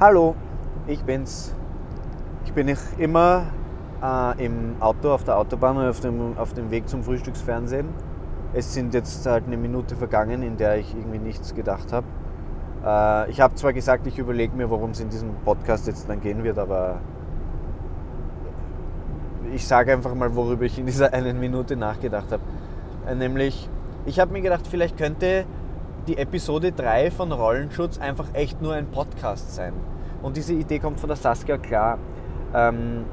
Hallo, ich bin's. Ich bin ich immer äh, im Auto auf der Autobahn und auf dem, auf dem Weg zum Frühstücksfernsehen. Es sind jetzt halt eine Minute vergangen, in der ich irgendwie nichts gedacht habe. Äh, ich habe zwar gesagt, ich überlege mir, worum es in diesem Podcast jetzt dann gehen wird, aber ich sage einfach mal, worüber ich in dieser einen Minute nachgedacht habe. Äh, nämlich, ich habe mir gedacht, vielleicht könnte die Episode 3 von Rollenschutz einfach echt nur ein Podcast sein. Und diese Idee kommt von der Saskia klar. Ähm,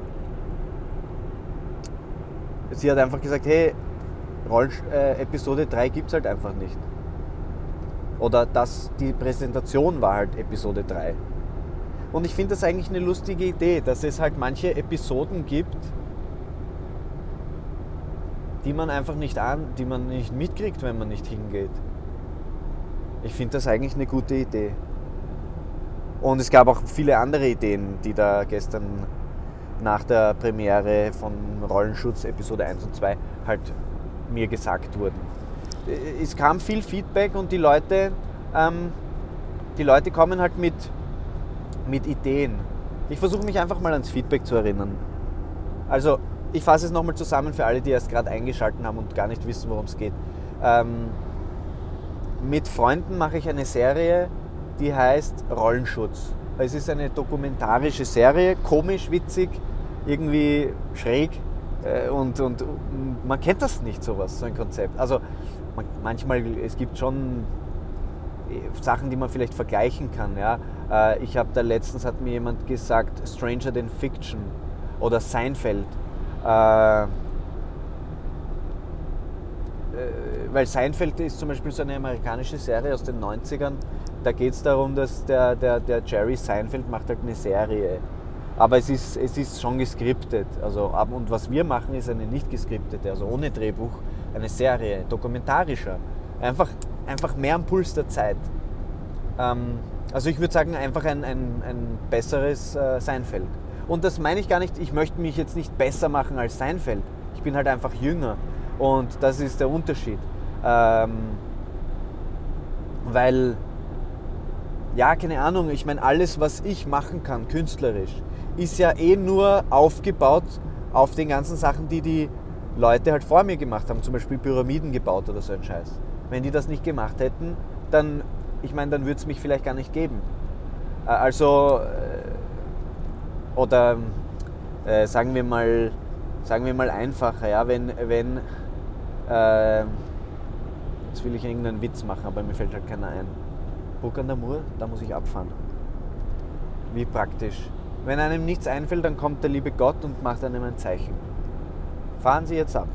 sie hat einfach gesagt, hey, Rollen, äh, Episode 3 gibt es halt einfach nicht. Oder das, die Präsentation war halt Episode 3. Und ich finde das eigentlich eine lustige Idee, dass es halt manche Episoden gibt, die man einfach nicht an, die man nicht mitkriegt, wenn man nicht hingeht. Ich finde das eigentlich eine gute Idee. Und es gab auch viele andere Ideen, die da gestern nach der Premiere von Rollenschutz Episode 1 und 2 halt mir gesagt wurden. Es kam viel Feedback und die Leute, ähm, die Leute kommen halt mit, mit Ideen. Ich versuche mich einfach mal ans Feedback zu erinnern. Also, ich fasse es nochmal zusammen für alle, die erst gerade eingeschaltet haben und gar nicht wissen, worum es geht. Ähm, mit Freunden mache ich eine Serie, die heißt Rollenschutz. Es ist eine dokumentarische Serie, komisch, witzig, irgendwie schräg äh, und, und man kennt das nicht sowas, so ein Konzept. Also man, manchmal, es gibt schon äh, Sachen, die man vielleicht vergleichen kann. Ja? Äh, ich habe da letztens, hat mir jemand gesagt, Stranger Than Fiction oder Seinfeld. Äh, weil Seinfeld ist zum Beispiel so eine amerikanische Serie aus den 90ern. Da geht es darum, dass der, der, der Jerry Seinfeld macht halt eine Serie. Aber es ist, es ist schon geskriptet. Also, und was wir machen, ist eine nicht geskriptete, also ohne Drehbuch, eine Serie, dokumentarischer. Einfach, einfach mehr am Puls der Zeit. Ähm, also ich würde sagen, einfach ein, ein, ein besseres äh, Seinfeld. Und das meine ich gar nicht, ich möchte mich jetzt nicht besser machen als Seinfeld. Ich bin halt einfach jünger. Und das ist der Unterschied. Ähm, weil, ja, keine Ahnung, ich meine, alles, was ich machen kann, künstlerisch, ist ja eh nur aufgebaut auf den ganzen Sachen, die die Leute halt vor mir gemacht haben, zum Beispiel Pyramiden gebaut oder so ein Scheiß. Wenn die das nicht gemacht hätten, dann, ich meine, dann würde es mich vielleicht gar nicht geben. Äh, also, äh, oder äh, sagen wir mal, sagen wir mal einfacher, ja, wenn, wenn äh, jetzt will ich irgendeinen Witz machen, aber mir fällt halt keiner ein. Burg an der Mur, da muss ich abfahren. Wie praktisch. Wenn einem nichts einfällt, dann kommt der liebe Gott und macht einem ein Zeichen. Fahren Sie jetzt ab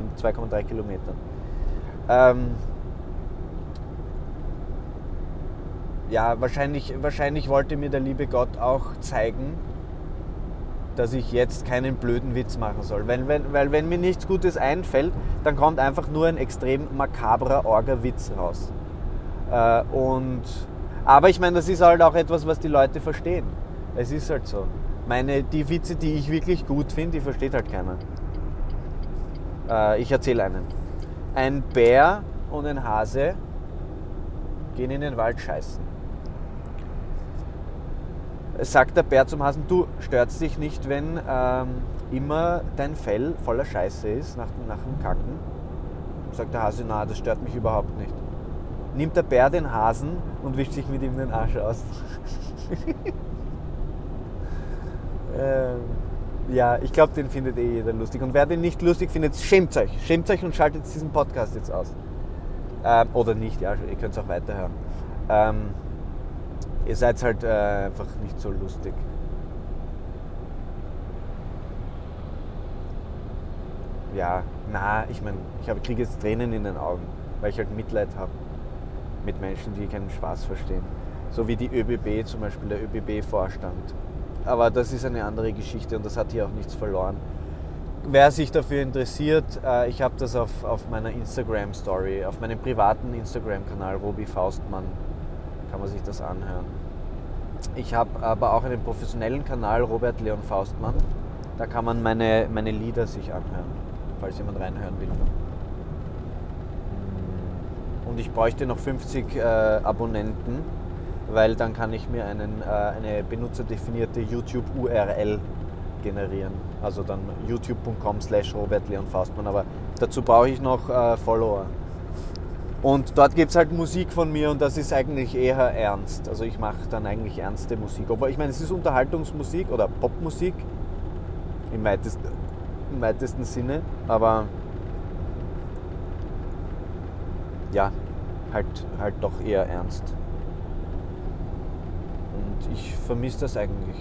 in 2,3 Kilometern. Ähm, ja, wahrscheinlich, wahrscheinlich wollte mir der liebe Gott auch zeigen, dass ich jetzt keinen blöden Witz machen soll. Weil wenn, weil wenn mir nichts Gutes einfällt, dann kommt einfach nur ein extrem makabrer Orga-Witz raus. Äh, und, aber ich meine, das ist halt auch etwas, was die Leute verstehen. Es ist halt so. Meine, die Witze, die ich wirklich gut finde, die versteht halt keiner. Äh, ich erzähle einen. Ein Bär und ein Hase gehen in den Wald scheißen sagt der Bär zum Hasen, du störst dich nicht, wenn ähm, immer dein Fell voller Scheiße ist nach, nach dem Kacken? Sagt der Hase, na, das stört mich überhaupt nicht. Nimmt der Bär den Hasen und wischt sich mit ihm den Arsch aus. ähm, ja, ich glaube, den findet eh jeder lustig. Und wer den nicht lustig findet, schämt euch. Schämt euch und schaltet diesen Podcast jetzt aus. Ähm, oder nicht, ja, ihr könnt es auch weiterhören. Ähm, ihr seid halt äh, einfach nicht so lustig. Ja, na, ich meine, ich kriege jetzt Tränen in den Augen, weil ich halt Mitleid habe mit Menschen, die keinen Spaß verstehen. So wie die ÖBB zum Beispiel, der ÖBB-Vorstand. Aber das ist eine andere Geschichte und das hat hier auch nichts verloren. Wer sich dafür interessiert, äh, ich habe das auf, auf meiner Instagram-Story, auf meinem privaten Instagram-Kanal Robi Faustmann kann man sich das anhören. Ich habe aber auch einen professionellen Kanal, Robert Leon Faustmann. Da kann man meine, meine Lieder sich anhören, falls jemand reinhören will. Und ich bräuchte noch 50 äh, Abonnenten. weil dann kann ich mir einen, äh, eine benutzerdefinierte YouTube-URL generieren. Also dann youtube.com slash Robert Leon Faustmann. Aber dazu brauche ich noch äh, Follower. Und dort gibt es halt Musik von mir und das ist eigentlich eher ernst. Also ich mache dann eigentlich ernste Musik. Aber ich meine, es ist Unterhaltungsmusik oder Popmusik im weitesten, im weitesten Sinne. Aber ja, halt, halt doch eher ernst. Und ich vermisse das eigentlich.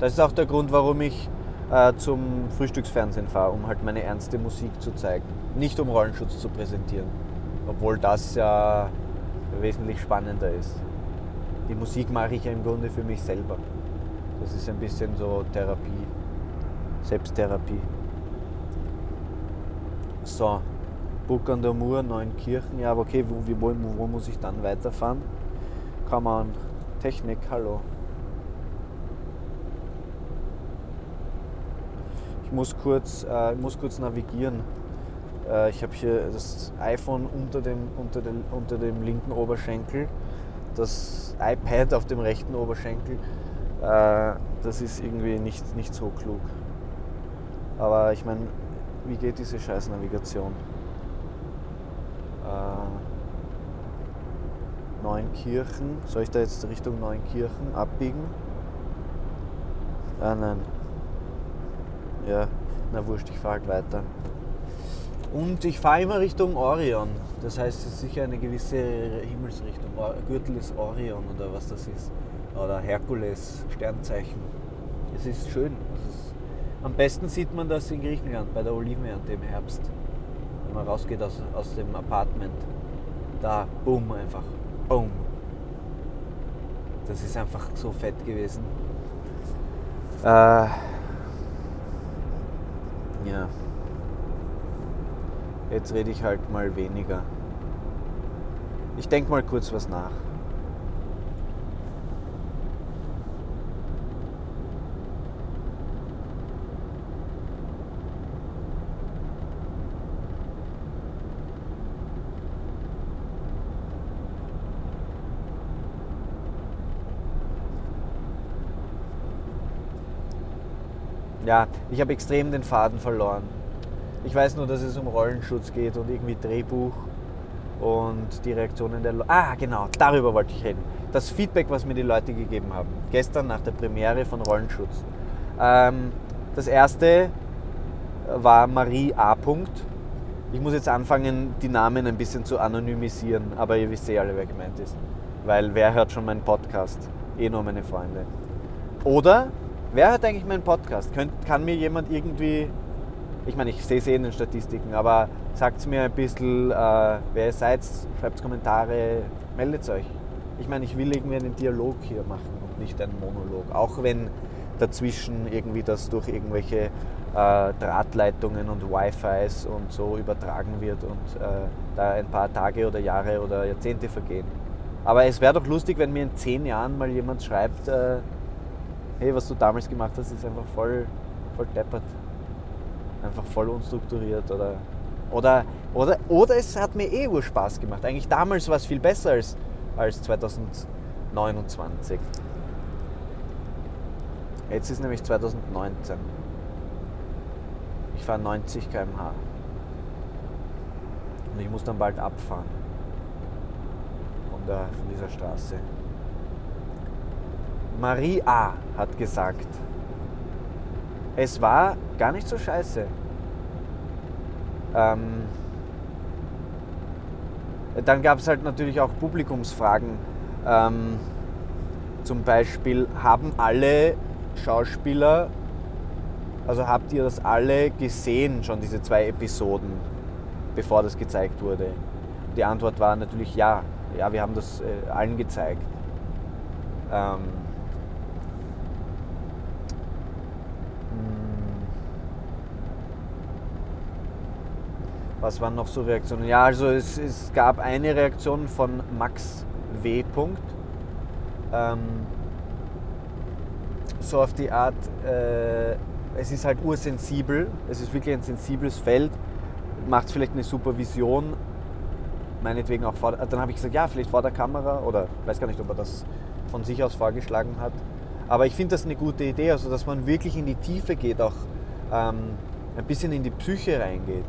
Das ist auch der Grund, warum ich äh, zum Frühstücksfernsehen fahre, um halt meine ernste Musik zu zeigen. Nicht um Rollenschutz zu präsentieren. Obwohl das ja wesentlich spannender ist. Die Musik mache ich ja im Grunde für mich selber. Das ist ein bisschen so Therapie, Selbsttherapie. So, Burg an der Mur, Neunkirchen. Ja, aber okay, wo, wo, wo muss ich dann weiterfahren? Kann man. Technik, hallo. Ich muss kurz, äh, muss kurz navigieren. Äh, ich habe hier das iPhone unter dem, unter, dem, unter dem linken Oberschenkel, das iPad auf dem rechten Oberschenkel. Äh, das ist irgendwie nicht, nicht so klug. Aber ich meine, wie geht diese scheiß Navigation? Äh, Neunkirchen. Soll ich da jetzt Richtung Neunkirchen abbiegen? Ah nein. Ja, na wurscht, ich fahre halt weiter. Und ich fahre immer Richtung Orion. Das heißt, es ist sicher eine gewisse Himmelsrichtung. Gürtel ist Orion oder was das ist. Oder Herkules, Sternzeichen. Es ist schön. Es ist am besten sieht man das in Griechenland bei der Olivenernte im Herbst. Wenn man rausgeht aus, aus dem Apartment. Da, boom, einfach. Boom. Das ist einfach so fett gewesen. Äh, ja. Jetzt rede ich halt mal weniger. Ich denke mal kurz was nach. Ja, ich habe extrem den Faden verloren. Ich weiß nur, dass es um Rollenschutz geht und irgendwie Drehbuch und die Reaktionen der Leute. Ah, genau, darüber wollte ich reden. Das Feedback, was mir die Leute gegeben haben. Gestern nach der Premiere von Rollenschutz. Ähm, das erste war Marie A. Ich muss jetzt anfangen, die Namen ein bisschen zu anonymisieren, aber ihr wisst eh alle, wer gemeint ist. Weil wer hört schon meinen Podcast? Eh nur meine Freunde. Oder, wer hört eigentlich meinen Podcast? Könnt, kann mir jemand irgendwie ich meine, ich sehe es eh in den Statistiken, aber sagt mir ein bisschen, äh, wer ihr seid, schreibt Kommentare, meldet euch. Ich meine, ich will irgendwie einen Dialog hier machen und nicht einen Monolog. Auch wenn dazwischen irgendwie das durch irgendwelche äh, Drahtleitungen und Wi-Fis und so übertragen wird und äh, da ein paar Tage oder Jahre oder Jahrzehnte vergehen. Aber es wäre doch lustig, wenn mir in zehn Jahren mal jemand schreibt, äh, hey, was du damals gemacht hast, ist einfach voll, voll deppert einfach voll unstrukturiert oder, oder, oder, oder es hat mir eh Urspaß gemacht. Eigentlich damals war es viel besser als, als 2029. Jetzt ist nämlich 2019. Ich fahre 90 km/h. Und ich muss dann bald abfahren. Von, der, von dieser Straße. Marie A. hat gesagt, es war gar nicht so scheiße. Ähm, dann gab es halt natürlich auch Publikumsfragen. Ähm, zum Beispiel, haben alle Schauspieler, also habt ihr das alle gesehen, schon diese zwei Episoden, bevor das gezeigt wurde? Die Antwort war natürlich ja. Ja, wir haben das äh, allen gezeigt. Ähm, Was waren noch so Reaktionen? Ja, also es, es gab eine Reaktion von Max W. Ähm, so auf die Art, äh, es ist halt ursensibel, es ist wirklich ein sensibles Feld, macht vielleicht eine Supervision, meinetwegen auch vor, dann habe ich gesagt, ja, vielleicht vor der Kamera oder weiß gar nicht, ob er das von sich aus vorgeschlagen hat. Aber ich finde das eine gute Idee, also dass man wirklich in die Tiefe geht, auch ähm, ein bisschen in die Psyche reingeht.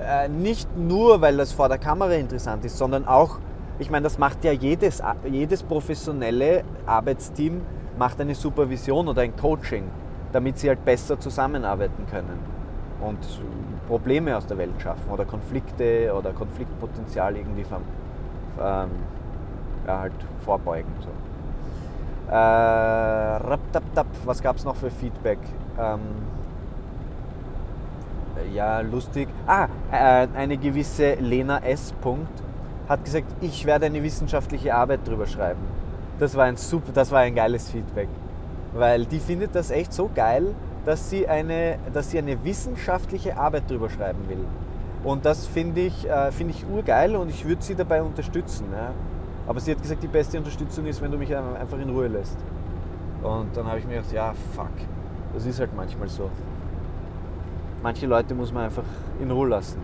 Äh, nicht nur, weil das vor der Kamera interessant ist, sondern auch, ich meine, das macht ja jedes, jedes professionelle Arbeitsteam, macht eine Supervision oder ein Coaching, damit sie halt besser zusammenarbeiten können und Probleme aus der Welt schaffen oder Konflikte oder Konfliktpotenzial irgendwie vom, ähm, ja, halt vorbeugen. So. Äh, was gab es noch für Feedback? Ähm, ja, lustig. Ah, äh, eine gewisse Lena S. Punkt hat gesagt, ich werde eine wissenschaftliche Arbeit drüber schreiben. Das war ein super, das war ein geiles Feedback. Weil die findet das echt so geil, dass sie eine, dass sie eine wissenschaftliche Arbeit drüber schreiben will. Und das finde ich, äh, find ich urgeil und ich würde sie dabei unterstützen. Ja. Aber sie hat gesagt, die beste Unterstützung ist, wenn du mich einfach in Ruhe lässt. Und dann habe ich mir gedacht, ja, fuck, das ist halt manchmal so. Manche Leute muss man einfach in Ruhe lassen.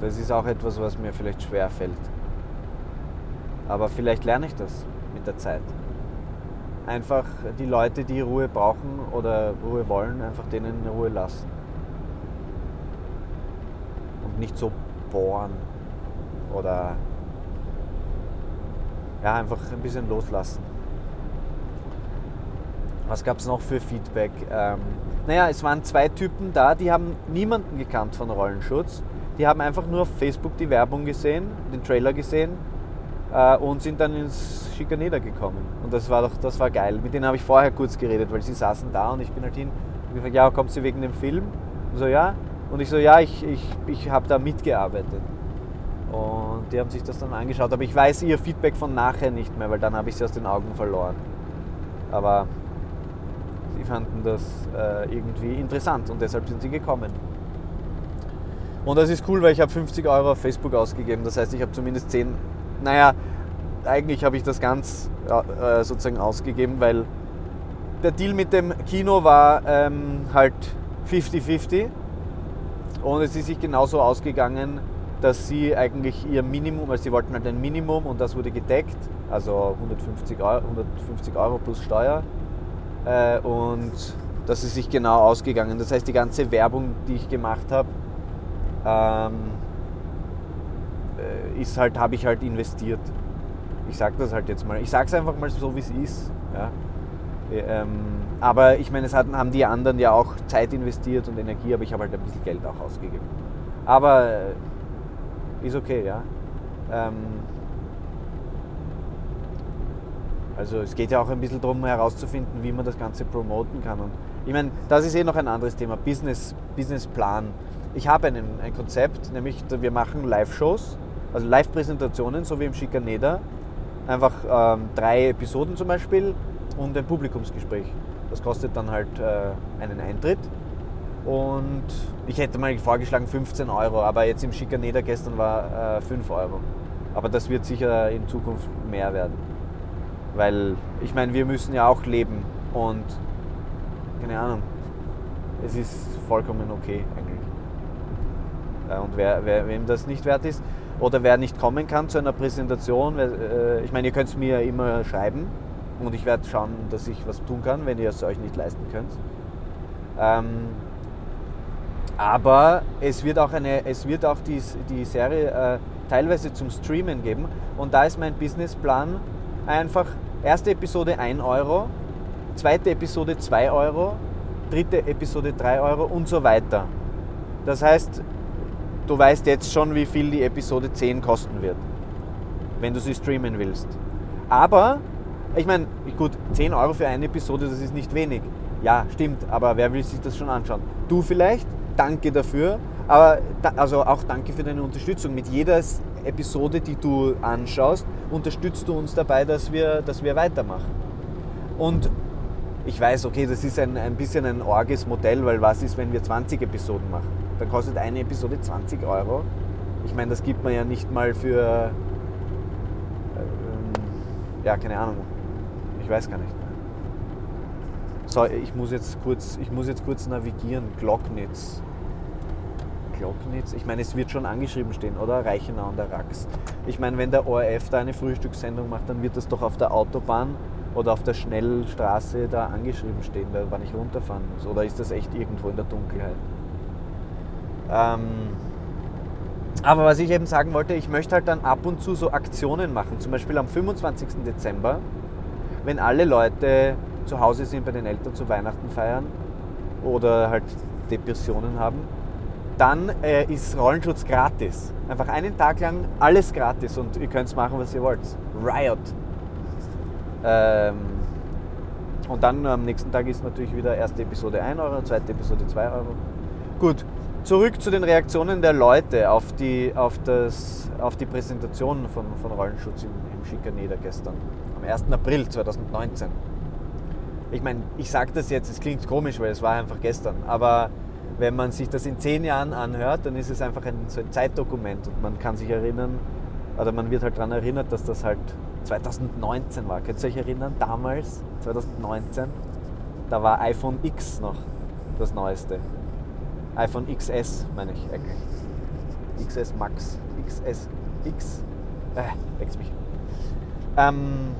Das ist auch etwas, was mir vielleicht schwer fällt. Aber vielleicht lerne ich das mit der Zeit einfach die Leute, die Ruhe brauchen oder Ruhe wollen, einfach denen Ruhe lassen. Und nicht so bohren oder ja, einfach ein bisschen loslassen. Was gab es noch für Feedback? Ähm, naja, es waren zwei Typen da, die haben niemanden gekannt von Rollenschutz. Die haben einfach nur auf Facebook die Werbung gesehen, den Trailer gesehen äh, und sind dann ins Schikaneder gekommen. Und das war doch, das war geil. Mit denen habe ich vorher kurz geredet, weil sie saßen da und ich bin halt hin und gefragt, ja, kommt sie wegen dem Film? Und so, ja. Und ich so, ja, ich, ich, ich habe da mitgearbeitet. Und die haben sich das dann angeschaut. Aber ich weiß ihr Feedback von nachher nicht mehr, weil dann habe ich sie aus den Augen verloren. Aber sie fanden das äh, irgendwie interessant und deshalb sind sie gekommen. Und das ist cool, weil ich habe 50 Euro auf Facebook ausgegeben. Das heißt, ich habe zumindest 10 naja, eigentlich habe ich das ganz äh, sozusagen ausgegeben, weil der Deal mit dem Kino war ähm, halt 50-50 und es ist sich genauso ausgegangen, dass sie eigentlich ihr Minimum, also sie wollten halt ein Minimum und das wurde gedeckt, also 150 Euro, 150 Euro plus Steuer äh, und das ist sich genau ausgegangen. Das heißt, die ganze Werbung, die ich gemacht habe, ähm, äh, ist halt, habe ich halt investiert. Ich sage das halt jetzt mal. Ich sage es einfach mal so, wie es ist. Ja. Ähm, aber ich meine, es hatten, haben die anderen ja auch Zeit investiert und Energie, aber ich habe halt ein bisschen Geld auch ausgegeben. Aber äh, ist okay, ja. Ähm, also es geht ja auch ein bisschen darum herauszufinden, wie man das Ganze promoten kann. Und ich meine, das ist eh noch ein anderes Thema, Business, Businessplan. Ich habe ein Konzept, nämlich wir machen Live-Shows also Live-Präsentationen, so wie im Schikaneder. Einfach ähm, drei Episoden zum Beispiel und ein Publikumsgespräch. Das kostet dann halt äh, einen Eintritt. Und ich hätte mal vorgeschlagen 15 Euro, aber jetzt im Schikaneder gestern war äh, 5 Euro. Aber das wird sicher in Zukunft mehr werden. Weil ich meine, wir müssen ja auch leben und keine Ahnung, es ist vollkommen okay eigentlich. Und wer, wer, wem das nicht wert ist, oder wer nicht kommen kann zu einer Präsentation, äh, ich meine, ihr könnt es mir immer schreiben und ich werde schauen, dass ich was tun kann, wenn ihr es euch nicht leisten könnt. Ähm, aber es wird auch, eine, es wird auch die, die Serie äh, teilweise zum Streamen geben und da ist mein Businessplan einfach erste Episode 1 Euro, zweite Episode 2 Euro, dritte Episode 3 Euro und so weiter. Das heißt, du weißt jetzt schon, wie viel die Episode 10 kosten wird, wenn du sie streamen willst. Aber, ich meine, gut, 10 Euro für eine Episode, das ist nicht wenig. Ja, stimmt, aber wer will sich das schon anschauen? Du vielleicht, danke dafür, aber da, also auch danke für deine Unterstützung. Mit jeder Episode, die du anschaust, unterstützt du uns dabei, dass wir, dass wir weitermachen. Und ich weiß, okay, das ist ein, ein bisschen ein orges Modell, weil was ist, wenn wir 20 Episoden machen? Dann kostet eine Episode 20 Euro. Ich meine, das gibt man ja nicht mal für, ähm, ja, keine Ahnung. Ich weiß gar nicht. So, ich muss jetzt kurz, ich muss jetzt kurz navigieren. Glocknitz. Glocknitz. Ich meine, es wird schon angeschrieben stehen, oder? Reichenau und der Rax. Ich meine, wenn der ORF da eine Frühstückssendung macht, dann wird das doch auf der Autobahn oder auf der Schnellstraße da angeschrieben stehen, wann ich runterfahren muss. Oder ist das echt irgendwo in der Dunkelheit? Ähm, aber was ich eben sagen wollte, ich möchte halt dann ab und zu so Aktionen machen. Zum Beispiel am 25. Dezember, wenn alle Leute zu Hause sind, bei den Eltern zu Weihnachten feiern oder halt Depressionen haben, dann äh, ist Rollenschutz gratis. Einfach einen Tag lang alles gratis und ihr könnt machen, was ihr wollt. Riot. Ähm, und dann am nächsten Tag ist natürlich wieder erste Episode 1 Euro, zweite Episode 2 Euro. Gut, zurück zu den Reaktionen der Leute auf die, auf das, auf die Präsentation von, von Rollenschutz im, im Schikaneder gestern, am 1. April 2019. Ich meine, ich sage das jetzt, es klingt komisch, weil es war einfach gestern, aber wenn man sich das in zehn Jahren anhört, dann ist es einfach ein, so ein Zeitdokument und man kann sich erinnern, oder man wird halt daran erinnert, dass das halt 2019 war. Könnt ihr euch erinnern? Damals, 2019, da war iPhone X noch das Neueste. iPhone XS meine ich eigentlich. XS Max, XS, X, äh, mich. Ähm,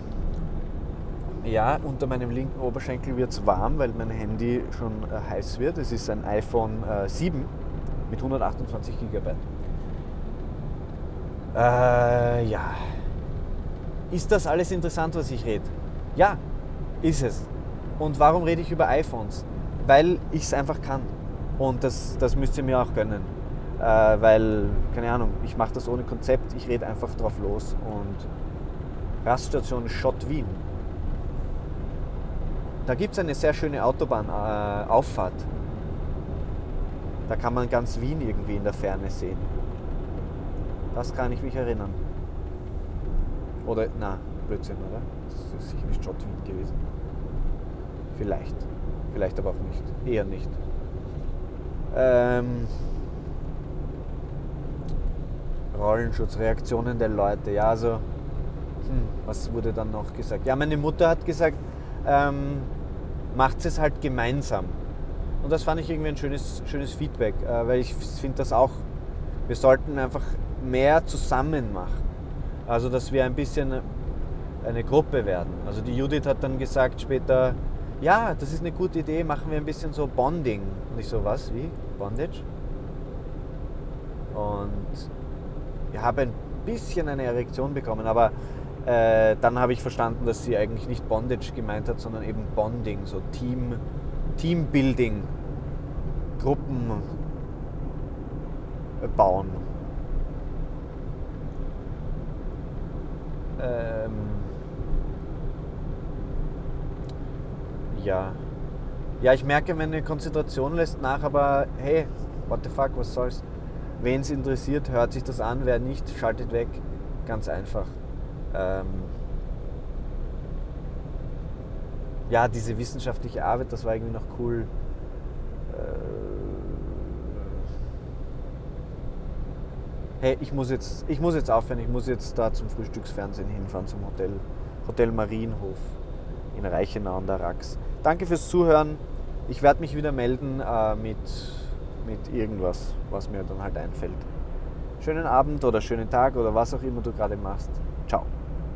ja, unter meinem linken Oberschenkel wird es warm, weil mein Handy schon äh, heiß wird. Es ist ein iPhone äh, 7 mit 128 GB. Äh, ja. Ist das alles interessant, was ich rede? Ja, ist es. Und warum rede ich über iPhones? Weil ich es einfach kann. Und das, das müsst ihr mir auch gönnen. Äh, weil, keine Ahnung, ich mache das ohne Konzept, ich rede einfach drauf los. Und Raststation Schott Wien. Da gibt es eine sehr schöne Autobahnauffahrt. Äh, da kann man ganz Wien irgendwie in der Ferne sehen. Das kann ich mich erinnern. Oder, na, Blödsinn, oder? Das ist sicher nicht Schott Wien gewesen. Vielleicht. Vielleicht aber auch nicht. Eher nicht. Ähm, Rollenschutz, Reaktionen der Leute. Ja, also, hm, was wurde dann noch gesagt? Ja, meine Mutter hat gesagt, ähm, macht es halt gemeinsam. Und das fand ich irgendwie ein schönes, schönes Feedback, äh, weil ich finde das auch, wir sollten einfach mehr zusammen machen. Also, dass wir ein bisschen eine Gruppe werden. Also, die Judith hat dann gesagt später, ja, das ist eine gute Idee, machen wir ein bisschen so Bonding. Und ich so, was, wie? Bondage? Und ich habe ein bisschen eine Erektion bekommen, aber äh, dann habe ich verstanden, dass sie eigentlich nicht Bondage gemeint hat, sondern eben Bonding, so Team, Teambuilding, Gruppen äh, bauen. Ähm, ja. Ja, ich merke, meine Konzentration lässt nach, aber hey, what the fuck, was soll's? Wen es interessiert, hört sich das an, wer nicht, schaltet weg. Ganz einfach. Ähm, ja, diese wissenschaftliche Arbeit, das war irgendwie noch cool. Äh, hey, ich muss, jetzt, ich muss jetzt aufhören, ich muss jetzt da zum Frühstücksfernsehen hinfahren, zum Hotel, Hotel Marienhof in Reichenau an der Rax. Danke fürs Zuhören. Ich werde mich wieder melden äh, mit, mit irgendwas, was mir dann halt einfällt. Schönen Abend oder schönen Tag oder was auch immer du gerade machst.